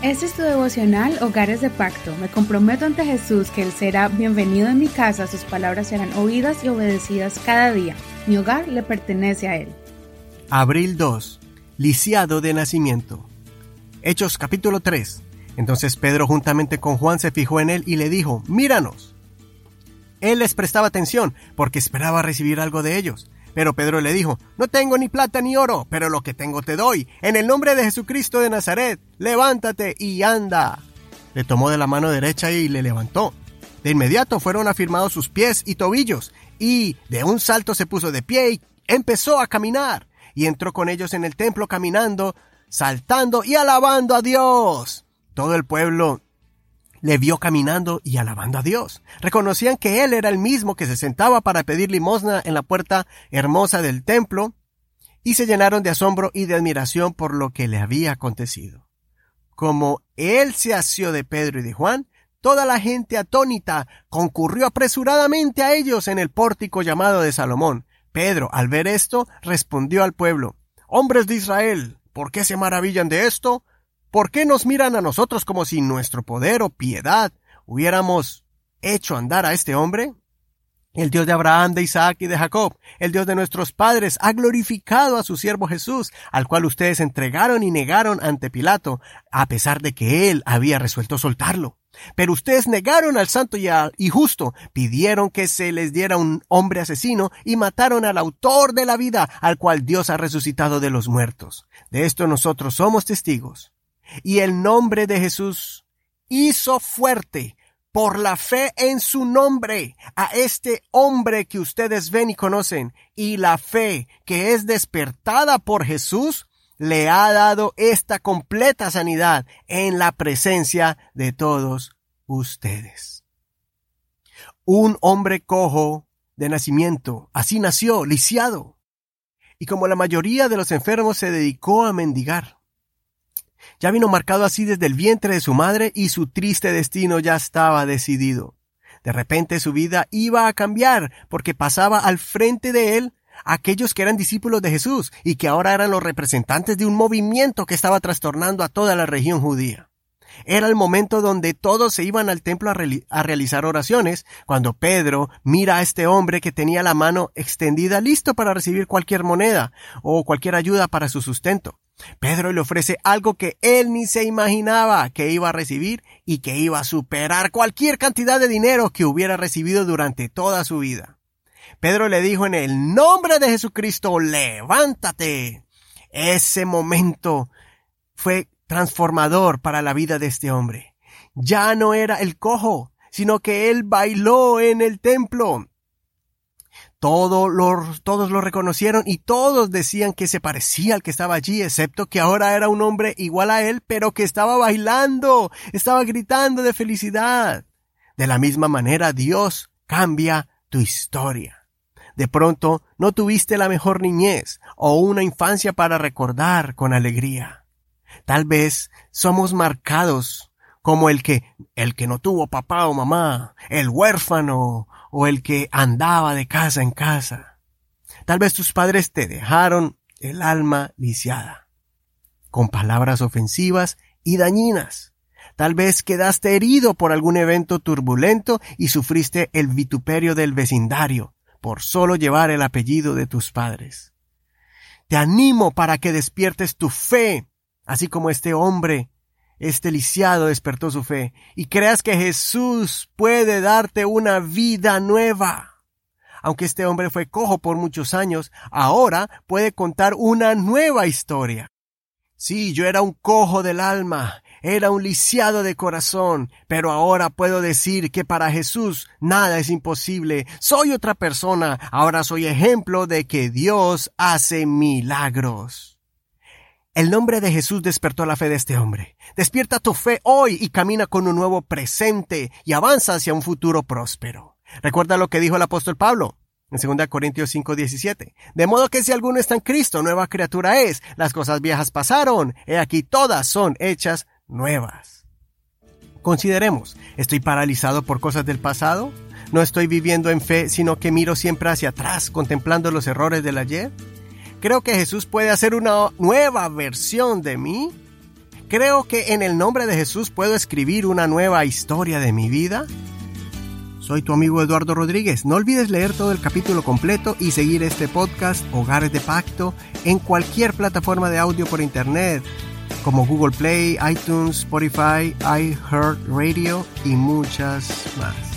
Este es tu devocional Hogares de Pacto. Me comprometo ante Jesús que Él será bienvenido en mi casa, sus palabras serán oídas y obedecidas cada día. Mi hogar le pertenece a Él. Abril 2. Lisiado de nacimiento. Hechos capítulo 3. Entonces Pedro juntamente con Juan se fijó en él y le dijo, míranos. Él les prestaba atención porque esperaba recibir algo de ellos. Pero Pedro le dijo, No tengo ni plata ni oro, pero lo que tengo te doy. En el nombre de Jesucristo de Nazaret, levántate y anda. Le tomó de la mano derecha y le levantó. De inmediato fueron afirmados sus pies y tobillos, y de un salto se puso de pie y empezó a caminar. Y entró con ellos en el templo caminando, saltando y alabando a Dios. Todo el pueblo le vio caminando y alabando a Dios. Reconocían que Él era el mismo que se sentaba para pedir limosna en la puerta hermosa del templo, y se llenaron de asombro y de admiración por lo que le había acontecido. Como Él se asió de Pedro y de Juan, toda la gente atónita concurrió apresuradamente a ellos en el pórtico llamado de Salomón. Pedro, al ver esto, respondió al pueblo, Hombres de Israel, ¿por qué se maravillan de esto? ¿Por qué nos miran a nosotros como si nuestro poder o piedad hubiéramos hecho andar a este hombre? El Dios de Abraham, de Isaac y de Jacob, el Dios de nuestros padres, ha glorificado a su siervo Jesús, al cual ustedes entregaron y negaron ante Pilato, a pesar de que él había resuelto soltarlo. Pero ustedes negaron al santo y, y justo, pidieron que se les diera un hombre asesino y mataron al autor de la vida, al cual Dios ha resucitado de los muertos. De esto nosotros somos testigos y el nombre de Jesús hizo fuerte por la fe en su nombre a este hombre que ustedes ven y conocen, y la fe que es despertada por Jesús le ha dado esta completa sanidad en la presencia de todos ustedes. Un hombre cojo de nacimiento, así nació, lisiado, y como la mayoría de los enfermos se dedicó a mendigar. Ya vino marcado así desde el vientre de su madre y su triste destino ya estaba decidido. De repente su vida iba a cambiar porque pasaba al frente de él aquellos que eran discípulos de Jesús y que ahora eran los representantes de un movimiento que estaba trastornando a toda la región judía. Era el momento donde todos se iban al templo a, realizar oraciones, cuando Pedro mira a este hombre que tenía la mano extendida listo para recibir cualquier moneda o cualquier ayuda para su sustento. Pedro le ofrece algo que él ni se imaginaba que iba a recibir y que iba a superar cualquier cantidad de dinero que hubiera recibido durante toda su vida. Pedro le dijo en el nombre de Jesucristo, levántate. Ese momento fue transformador para la vida de este hombre. Ya no era el cojo, sino que él bailó en el templo. Todos lo, todos lo reconocieron y todos decían que se parecía al que estaba allí, excepto que ahora era un hombre igual a él, pero que estaba bailando, estaba gritando de felicidad. De la misma manera Dios cambia tu historia. De pronto no tuviste la mejor niñez o una infancia para recordar con alegría. Tal vez somos marcados como el que, el que no tuvo papá o mamá, el huérfano o el que andaba de casa en casa. Tal vez tus padres te dejaron el alma lisiada, con palabras ofensivas y dañinas. Tal vez quedaste herido por algún evento turbulento y sufriste el vituperio del vecindario por solo llevar el apellido de tus padres. Te animo para que despiertes tu fe, así como este hombre este lisiado despertó su fe y creas que Jesús puede darte una vida nueva. Aunque este hombre fue cojo por muchos años, ahora puede contar una nueva historia. Sí, yo era un cojo del alma, era un lisiado de corazón, pero ahora puedo decir que para Jesús nada es imposible. Soy otra persona, ahora soy ejemplo de que Dios hace milagros. El nombre de Jesús despertó la fe de este hombre. Despierta tu fe hoy y camina con un nuevo presente y avanza hacia un futuro próspero. Recuerda lo que dijo el apóstol Pablo en 2 Corintios 5:17. De modo que si alguno está en Cristo, nueva criatura es. Las cosas viejas pasaron. He aquí todas son hechas nuevas. Consideremos, ¿estoy paralizado por cosas del pasado? ¿No estoy viviendo en fe, sino que miro siempre hacia atrás, contemplando los errores del ayer? ¿Creo que Jesús puede hacer una nueva versión de mí? Creo que en el nombre de Jesús puedo escribir una nueva historia de mi vida. Soy tu amigo Eduardo Rodríguez. No olvides leer todo el capítulo completo y seguir este podcast Hogares de Pacto en cualquier plataforma de audio por internet como Google Play, iTunes, Spotify, iHeartRadio y muchas más.